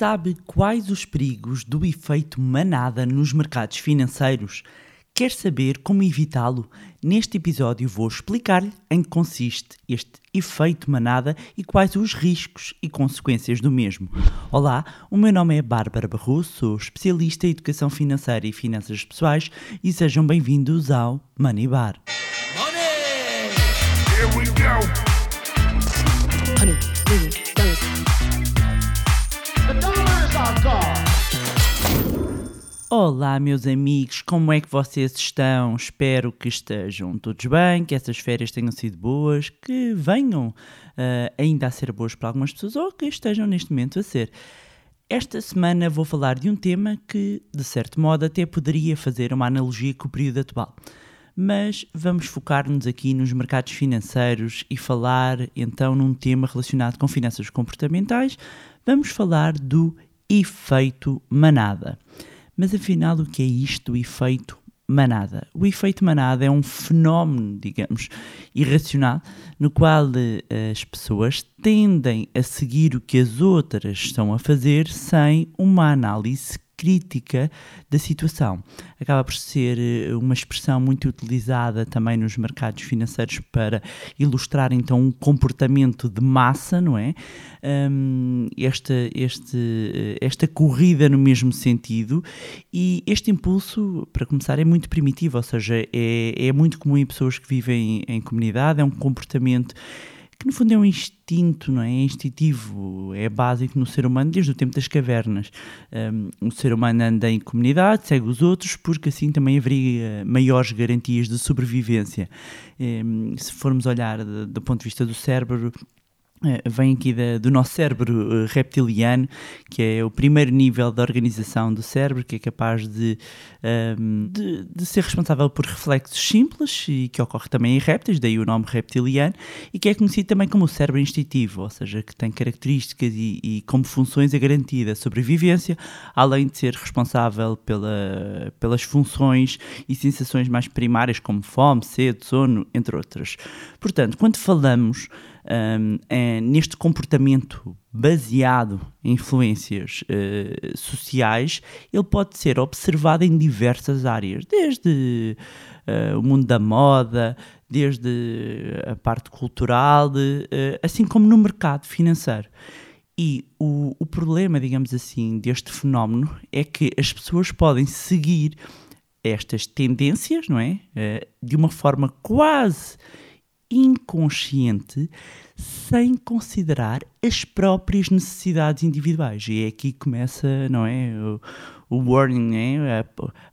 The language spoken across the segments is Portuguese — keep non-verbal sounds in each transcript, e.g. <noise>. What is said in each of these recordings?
Sabe quais os perigos do efeito manada nos mercados financeiros? Quer saber como evitá-lo? Neste episódio vou explicar-lhe em que consiste este efeito manada e quais os riscos e consequências do mesmo. Olá, o meu nome é Bárbara Barroso, sou especialista em educação financeira e finanças pessoais e sejam bem-vindos ao Money Bar. Money! Olá, meus amigos, como é que vocês estão? Espero que estejam todos bem, que essas férias tenham sido boas, que venham uh, ainda a ser boas para algumas pessoas ou que estejam neste momento a ser. Esta semana vou falar de um tema que, de certo modo, até poderia fazer uma analogia com o período atual. Mas vamos focar-nos aqui nos mercados financeiros e falar então num tema relacionado com finanças comportamentais. Vamos falar do efeito manada. Mas afinal, o que é isto, o efeito manada? O efeito manada é um fenómeno, digamos, irracional, no qual uh, as pessoas tendem a seguir o que as outras estão a fazer sem uma análise crítica da situação. Acaba por ser eh, uma expressão muito utilizada também nos mercados financeiros para ilustrar então um comportamento de massa, não é? Um, esta, este, eh, esta corrida no mesmo sentido e este impulso, para começar, é muito primitivo, ou seja, é, é muito comum em pessoas que vivem em comunidade, é um comportamento que no fundo é um instinto, não é? É instintivo, é básico no ser humano desde o tempo das cavernas. Um, o ser humano anda em comunidade, segue os outros, porque assim também haveria maiores garantias de sobrevivência. Um, se formos olhar do ponto de vista do cérebro, vem aqui da, do nosso cérebro eh, reptiliano, que é o primeiro nível da organização do cérebro, que é capaz de, um, ehm, de, de, ser responsável por reflexos simples e que ocorre também em répteis, daí o nome reptiliano, e que é conhecido também como o cérebro instintivo, ou seja, que tem características e, e como funções a garantia da sobrevivência, além de ser responsável pela, pelas funções e sensações mais primárias, como fome, sede, sono, entre outras. Portanto, quando falamos um, é, neste comportamento baseado em influências uh, sociais, ele pode ser observado em diversas áreas, desde uh, o mundo da moda, desde a parte cultural, de, uh, assim como no mercado financeiro. E o, o problema, digamos assim, deste fenómeno é que as pessoas podem seguir estas tendências, não é? de uma forma quase inconsciente sem considerar as próprias necessidades individuais. E é aqui que começa, não é? O, o warning, é? A,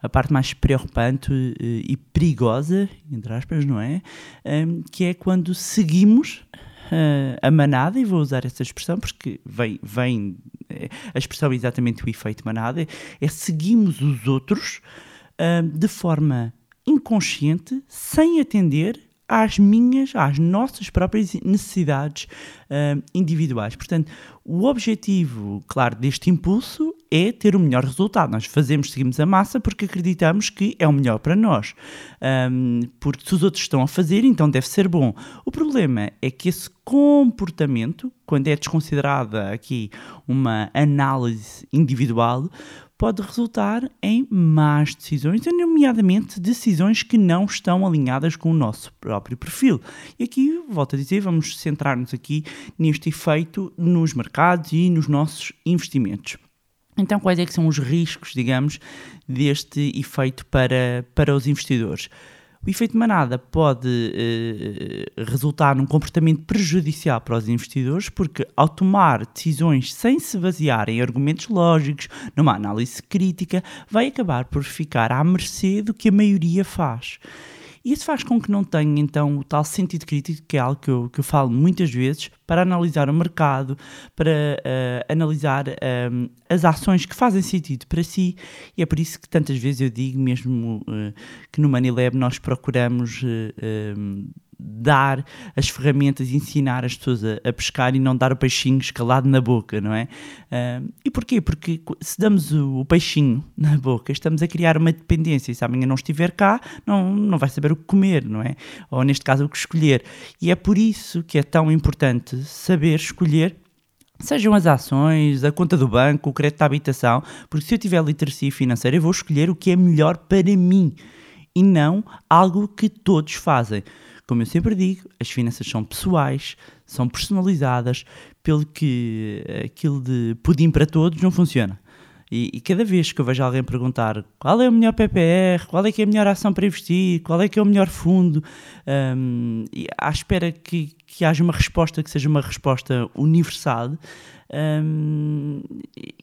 a, parte mais preocupante e, e perigosa, entre aspas, não é? Um, que é quando seguimos uh, a manada, e vou usar essa expressão porque vem, vem é, a expressão é exatamente o efeito manada, é seguimos os outros uh, de forma inconsciente, sem atender às minhas, às nossas próprias necessidades uh, individuais. Portanto, o objetivo, claro, deste impulso é ter o melhor resultado. Nós fazemos, seguimos a massa porque acreditamos que é o melhor para nós. Um, porque se os outros estão a fazer, então deve ser bom. O problema é que esse comportamento, quando é desconsiderada aqui uma análise individual, pode resultar em más decisões, nomeadamente decisões que não estão alinhadas com o nosso próprio perfil. E aqui, volto a dizer, vamos centrar-nos aqui neste efeito nos mercados e nos nossos investimentos. Então, quais é que são os riscos, digamos, deste efeito para, para os investidores? O efeito manada pode eh, resultar num comportamento prejudicial para os investidores, porque ao tomar decisões sem se basear em argumentos lógicos, numa análise crítica, vai acabar por ficar à mercê do que a maioria faz. E isso faz com que não tenha então o tal sentido crítico, que é algo que eu, que eu falo muitas vezes, para analisar o mercado, para uh, analisar um, eh, as ações que fazem sentido para si. E é por isso que tantas vezes eu digo, mesmo uh, que no Money nós procuramos. Uh, dar as ferramentas ensinar as pessoas a, a, pescar e não dar o peixinho escalado na boca, não é? Uh, e porquê? Porque se damos o, o, peixinho <laughs> na boca, estamos a criar uma dependência. E se amanhã não estiver cá, não, não vai saber o que comer, não é? Ou neste caso, o que escolher. E é por isso que é tão importante saber escolher Sejam as ações, a conta do banco, o crédito da habitação, porque se eu tiver literacia financeira, eu vou escolher o que é melhor para mim e não algo que todos fazem. Como eu sempre digo, as finanças são pessoais, são personalizadas, pelo que aquilo de pudim para todos não funciona. E, e, cada vez que eu vejo alguém perguntar qual é o melhor PPR, qual é que é a melhor ação para investir, qual é que é o melhor fundo, um, e à espera que, que haja uma resposta que seja uma resposta universal, um,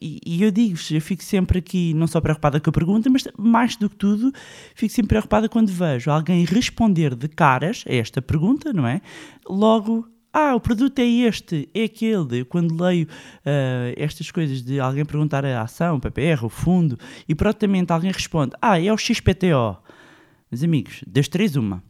e, e, eu digo-vos, eu fico sempre aqui não só preocupada com a pergunta, mas mais do que tudo, fico sempre preocupada quando vejo alguém responder de caras a esta pergunta, não é? Logo ah, o produto é este, é aquele. Quando leio uh, estas coisas de alguém perguntar a ação, o PPR, o fundo, e prontamente alguém responde, ah, é o XPTO. Meus amigos, das três, uma.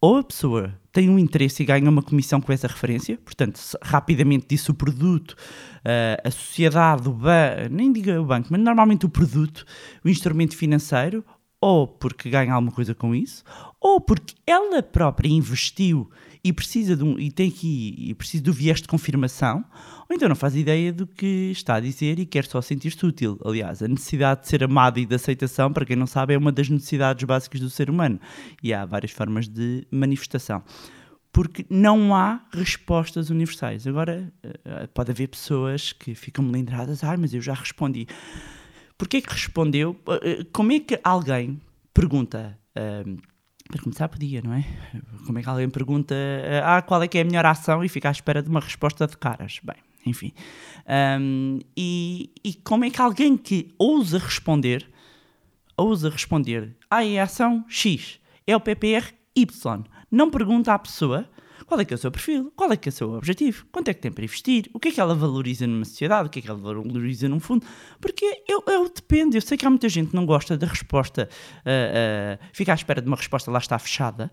Ou a pessoa tem um interesse e ganha uma comissão com essa referência, portanto, rapidamente disse o produto, uh, a sociedade, o banco, nem diga o banco, mas normalmente o produto, o instrumento financeiro, ou porque ganha alguma coisa com isso, ou porque ela própria investiu e precisa de um, e tem aqui e precisa do viés de confirmação, ou então não faz ideia do que está a dizer e quer só sentir-se útil. Aliás, a necessidade de ser amado e de aceitação, para quem não sabe, é uma das necessidades básicas do ser humano. E há várias formas de manifestação. Porque não há respostas universais. Agora, eh, pode haver pessoas que ficam melindradas, ah, mas eu já respondi. Porquê que respondeu? Eh, eh, como é que alguém pergunta para começar, podia, não é? Como é que alguém pergunta ah, qual é que é a melhor ação e fica à espera de uma resposta de caras? Bem, enfim. Um, e, e como é que alguém que ousa responder, ousa responder, ah, é a ação X, é o PPR Y, não pergunta à pessoa qual é que é o seu perfil? Qual é que é o seu objetivo? Quanto é que tem para investir? O que é que ela valoriza numa sociedade? O que é que ela valoriza num fundo? Porque eu, eu depende. Eu sei que há muita gente que não gosta da resposta, uh, uh, fica à espera de uma resposta lá está fechada.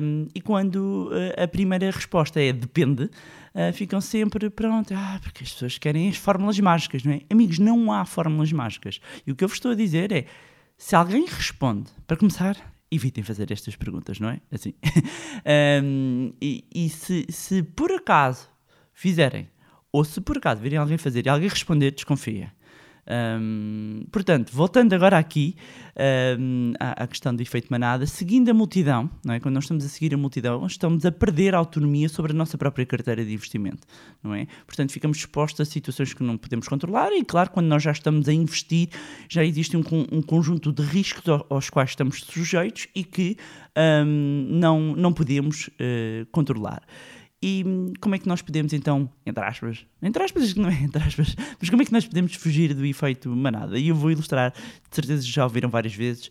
Um, e quando uh, a primeira resposta é depende, ficam sempre pronto, ah, porque as pessoas querem as fórmulas mágicas, não é? Amigos, não há fórmulas mágicas. E o que eu vos estou a dizer é, se alguém responde, para começar, evitem fazer estas perguntas, não é? Assim. <laughs> um, e, e se, se por acaso fizerem, ou se por acaso virem alguém fazer e alguém responder, desconfia. Um, portanto, voltando agora aqui um, à, à, questão do efeito manada, seguindo a multidão, não é? quando nós estamos a seguir a multidão, estamos a perder a autonomia sobre a nossa própria carteira de investimento. Não é? Portanto, ficamos expostos a situações que não podemos controlar e, claro, quando nós já estamos a investir, já existe um, um conjunto de riscos aos quais estamos sujeitos e que não, não podemos uh, controlar. E como é que nós podemos então, entre aspas, entre aspas, <laughs> não é entre aspas, mas como é que nós podemos fugir do efeito manada? E eu vou ilustrar, de certeza já ouviram várias vezes,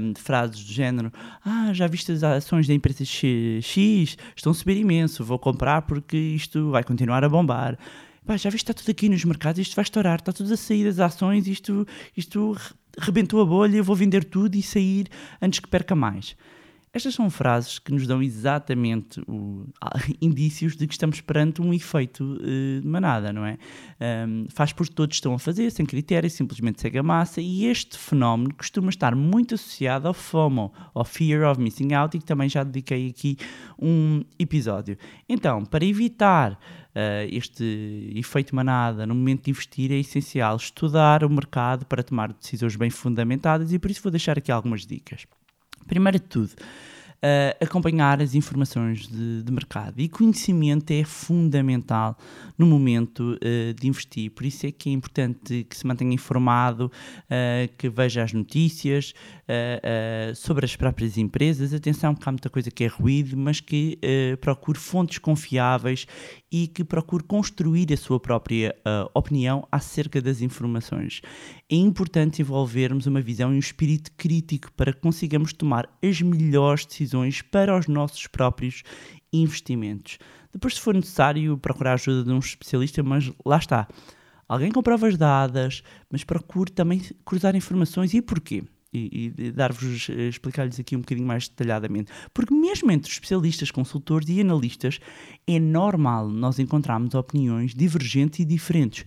um, frases do género: Ah, já viste as ações da empresa X? Estão a subir imenso, vou comprar porque isto vai continuar a bombar. Pá, já viste, está tudo aqui nos mercados, isto vai estourar, está tudo a sair das ações, isto, isto rebentou a bolha, eu vou vender tudo e sair antes que perca mais. Estas são frases que nos dão exatamente o, <laughs> indícios de que estamos perante um efeito uh, de manada, não é? Um, faz por todos estão a fazer, sem critério, simplesmente segue a massa, e este fenómeno costuma estar muito associado ao FOMO, ao Fear of Missing Out, e que também já dediquei aqui um episódio. Então, para evitar uh, este efeito manada no momento de investir, é essencial estudar o mercado para tomar decisões bem fundamentadas, e por isso vou deixar aqui algumas dicas. Primeiro de tudo, uh, acompanhar as informações de, de, mercado e conhecimento é fundamental no momento uh, de investir. Por isso é que é importante que se mantenha informado, uh, que veja as notícias sobre as próprias empresas. Atenção, que há muita coisa que é ruído, mas que procure fontes confiáveis e que procure construir a sua própria uh, opinião acerca das informações. É importante envolvermos uma visão e um espírito crítico para que consigamos tomar as melhores decisões para os nossos próprios investimentos. Depois, se for necessário, procurar a ajuda de um especialista, mas lá está. Alguém com provas dadas, mas procure também cruzar informações e porquê? E, e dar-vos, eh, explicar-lhes aqui um bocadinho mais detalhadamente. Porque mesmo entre especialistas, consultores e analistas, é normal nós encontrarmos opiniões divergentes e diferentes,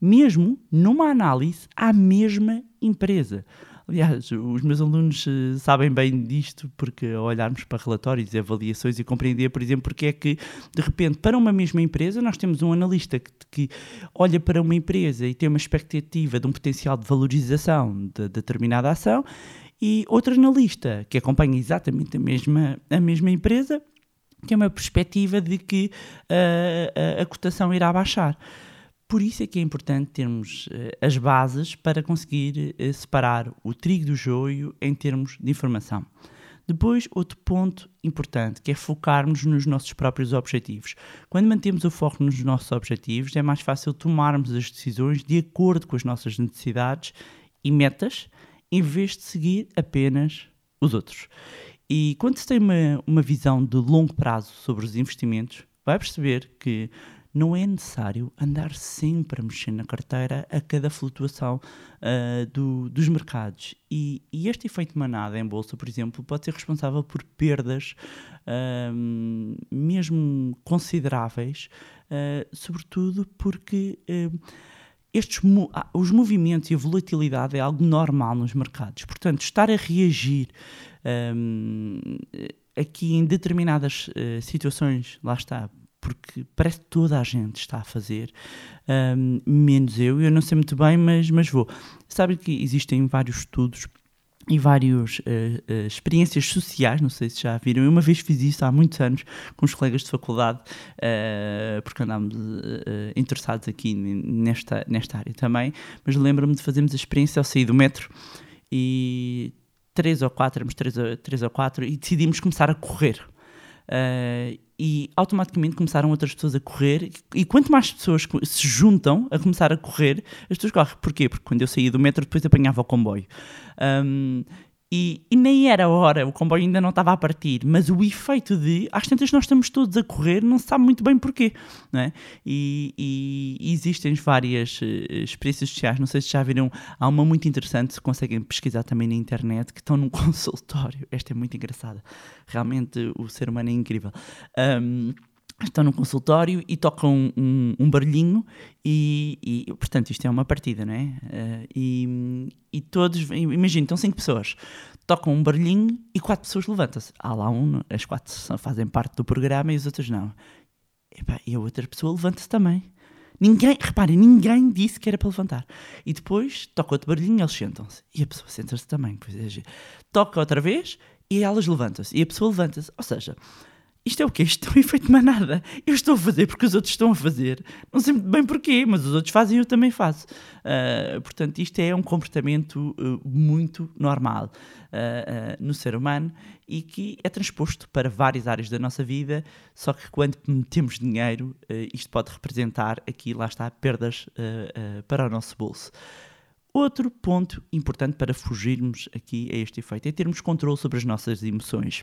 mesmo numa análise à mesma empresa. Aliás, os meus alunos uh, sabem bem disto, porque ao olharmos para relatórios e avaliações e compreender, por exemplo, porque é que, de repente, para uma mesma empresa, nós temos um analista que, que olha para uma empresa e tem uma expectativa de um potencial de valorização de determinada ação, e outro analista que acompanha exatamente a mesma, a mesma empresa tem uma perspectiva de que uh, a, a cotação irá baixar. Por isso é que é importante termos uh, as bases para conseguir uh, separar o trigo do joio em termos de informação. Depois, outro ponto importante, que é focarmos nos nossos próprios objetivos. Quando mantemos o foco nos nossos objetivos, é mais fácil tomarmos as decisões de acordo com as nossas necessidades e metas, em vez de seguir apenas os outros. E quando se tem uma, uma visão de longo prazo sobre os investimentos, vai perceber que não é necessário andar sempre a mexer na carteira a cada flutuação uh, do, dos mercados. E, e, este efeito manada em bolsa, por exemplo, pode ser responsável por perdas uh, mesmo consideráveis, uh, sobretudo porque estes, os movimentos e a volatilidade é algo normal nos mercados. Portanto, estar a reagir um, aqui em determinadas uh, situações, lá está, porque parece que toda a gente está a fazer, um, menos eu, eu não sei muito bem, mas, mas vou. Sabe que existem vários estudos e várias uh, uh, experiências sociais, não sei se já viram. Eu uma vez fiz isso há muitos anos com os colegas de faculdade, uh, porque andámos interessados aqui nesta, nesta área também. Mas lembro-me de fazermos a experiência ao sair do metro e três ou quatro, éramos três, três ou quatro, e decidimos começar a correr. Uh, e automaticamente começaram outras pessoas a correr. E quanto mais pessoas se juntam a começar a correr, as pessoas correm. Porquê? Porque quando eu saía do metro, depois apanhava o comboio. Um, e, e, nem era hora, o comboio ainda não estava a partir, mas o efeito de, às tantas nós estamos todos a correr, não se sabe muito bem porquê, não é? E, e, existem várias uh, experiências sociais, não sei se já viram, há uma muito interessante, se conseguem pesquisar também na internet, que estão num <laughs> consultório, esta é muito engraçada, realmente o ser humano é incrível. Um, estão num consultório e tocam um, um barulhinho e, e, portanto, isto é uma partida, não é? Uh, e, e todos, imagina, estão cinco pessoas, tocam um barulhinho e quatro pessoas levantam-se. Há lá um, as quatro fazem parte do programa e as outras não. E, e a outra pessoa levanta-se também. Ninguém, reparem, ninguém disse que era para levantar. E depois toca outro barulhinho e eles sentam-se. E a pessoa senta-se também. Pois é, toca outra vez e elas levantam-se. E a pessoa levanta-se. Ou seja, isto é o quê? Isto é um efeito manada. Eu estou a fazer porque os outros estão a fazer. Não sei muito bem porquê, mas os outros fazem e eu também faço. Uh, portanto, isto é um comportamento uh, muito normal uh, no ser humano e que é transposto para várias áreas da nossa vida, só que quando metemos dinheiro, isto pode representar aqui, lá está, perdas para o nosso bolso. Outro ponto importante para fugirmos aqui a este efeito é termos controle sobre as nossas emoções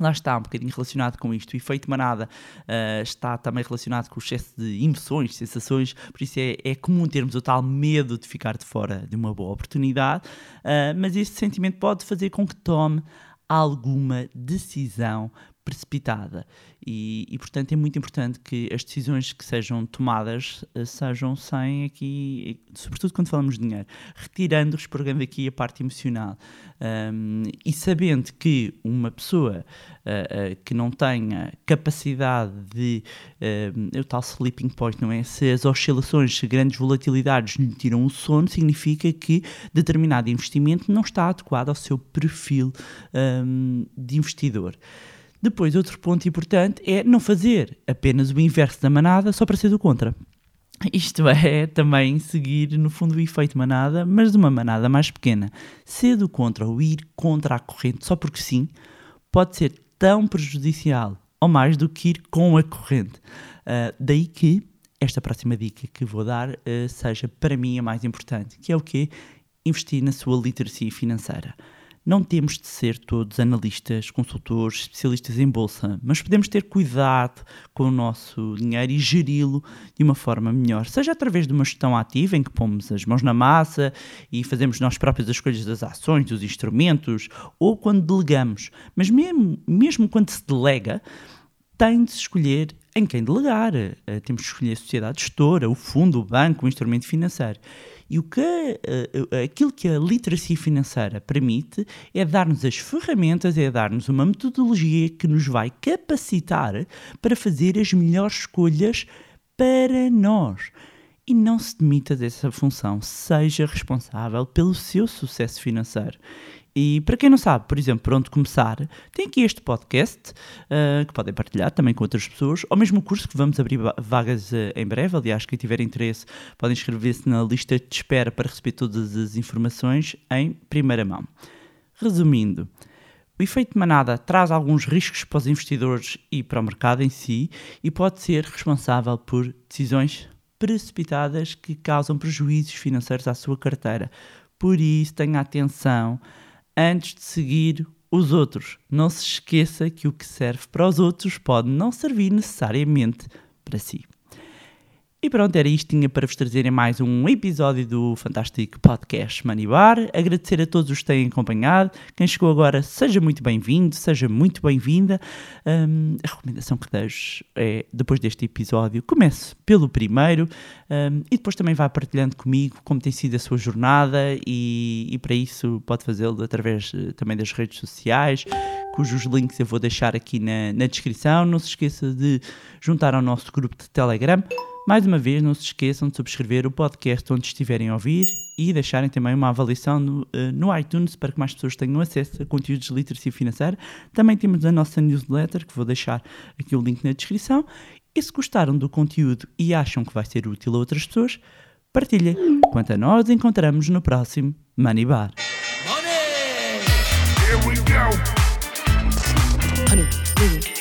lá está, um bocadinho relacionado com isto. O efeito manada uh, está também relacionado com o excesso de emoções, sensações, por isso é, é, comum termos o tal medo de ficar de fora de uma boa oportunidade, uh, mas este sentimento pode fazer com que tome alguma decisão precipitada. E, e, portanto, é muito importante que as decisões que sejam tomadas uh, sejam sem aqui, sobretudo quando falamos de dinheiro, retirando, expurgando aqui a parte emocional. Um, e sabendo que uma pessoa uh, uh, que não tenha capacidade de. o tal sleeping point, não é? Se as oscilações, se grandes volatilidades lhe tiram o sono, significa que determinado investimento não está adequado ao seu perfil um, de investidor. Depois, outro ponto importante é não fazer apenas o inverso da manada só para ser do contra. Isto <laughs> é também seguir, no fundo, o efeito manada, mas de uma manada mais pequena. Ser do contra ou ir contra a corrente só porque sim, pode ser tão prejudicial ou mais do que ir com a corrente. Uh, daí que esta próxima dica que vou dar uh, seja para mim a mais importante, que é o que Investir na sua literacia financeira. Não temos de ser todos analistas, consultores, especialistas em bolsa, mas podemos ter cuidado com o nosso dinheiro e geri-lo de uma forma melhor, seja através de uma gestão ativa em que pomos as mãos na massa e fazemos nós próprios as escolhas das ações, dos instrumentos, ou quando delegamos. Mas mesmo, mesmo quando se delega, tem de se escolher em quem delegar. Uh, temos de escolher a sociedade gestora, o fundo, o banco, o instrumento financeiro. E o que, uh, aquilo que a literacia financeira permite é dar-nos as ferramentas, é dar-nos uma metodologia que nos vai capacitar para fazer as melhores escolhas para nós. E não se demita dessa função, seja responsável pelo seu sucesso financeiro. E para quem não sabe, por exemplo, por onde começar, tem aqui este podcast uh, que podem partilhar também com outras pessoas, ou mesmo o curso que vamos abrir vagas uh, em breve. Aliás, quem tiver interesse podem inscrever-se na lista de espera para receber todas as informações em primeira mão. Resumindo, o efeito manada traz alguns riscos para os investidores e para o mercado em si e pode ser responsável por decisões precipitadas que causam prejuízos financeiros à sua carteira. Por isso, tenha atenção antes de seguir os outros. Não se esqueça que o que serve para os outros pode não servir necessariamente para si. E pronto, era isto tinha para vos trazerem mais um episódio do fantástico podcast Money Bar. Agradecer a todos os que têm acompanhado. Quem chegou agora, seja muito bem-vindo, seja muito bem-vinda. Um, a recomendação que deixo é, depois deste episódio, comece pelo primeiro um, e depois também vá partilhando comigo como tem sido a sua jornada e, e para isso pode fazê-lo através uh, também das redes sociais, cujos links eu vou deixar aqui na, na descrição. Não se esqueça de juntar ao nosso grupo de Telegram mais uma vez, não se esqueçam de subscrever o podcast onde estiverem a ouvir e deixarem também uma avaliação no, uh, no iTunes para que mais pessoas tenham acesso a conteúdos de literacia financeira. Também temos a nossa newsletter, que vou deixar aqui o link na descrição. E se gostaram do conteúdo e acham que vai ser útil a outras pessoas, partilhem. Quanto a nós, encontramos no próximo Money Bar. Money! Here we go. Honey,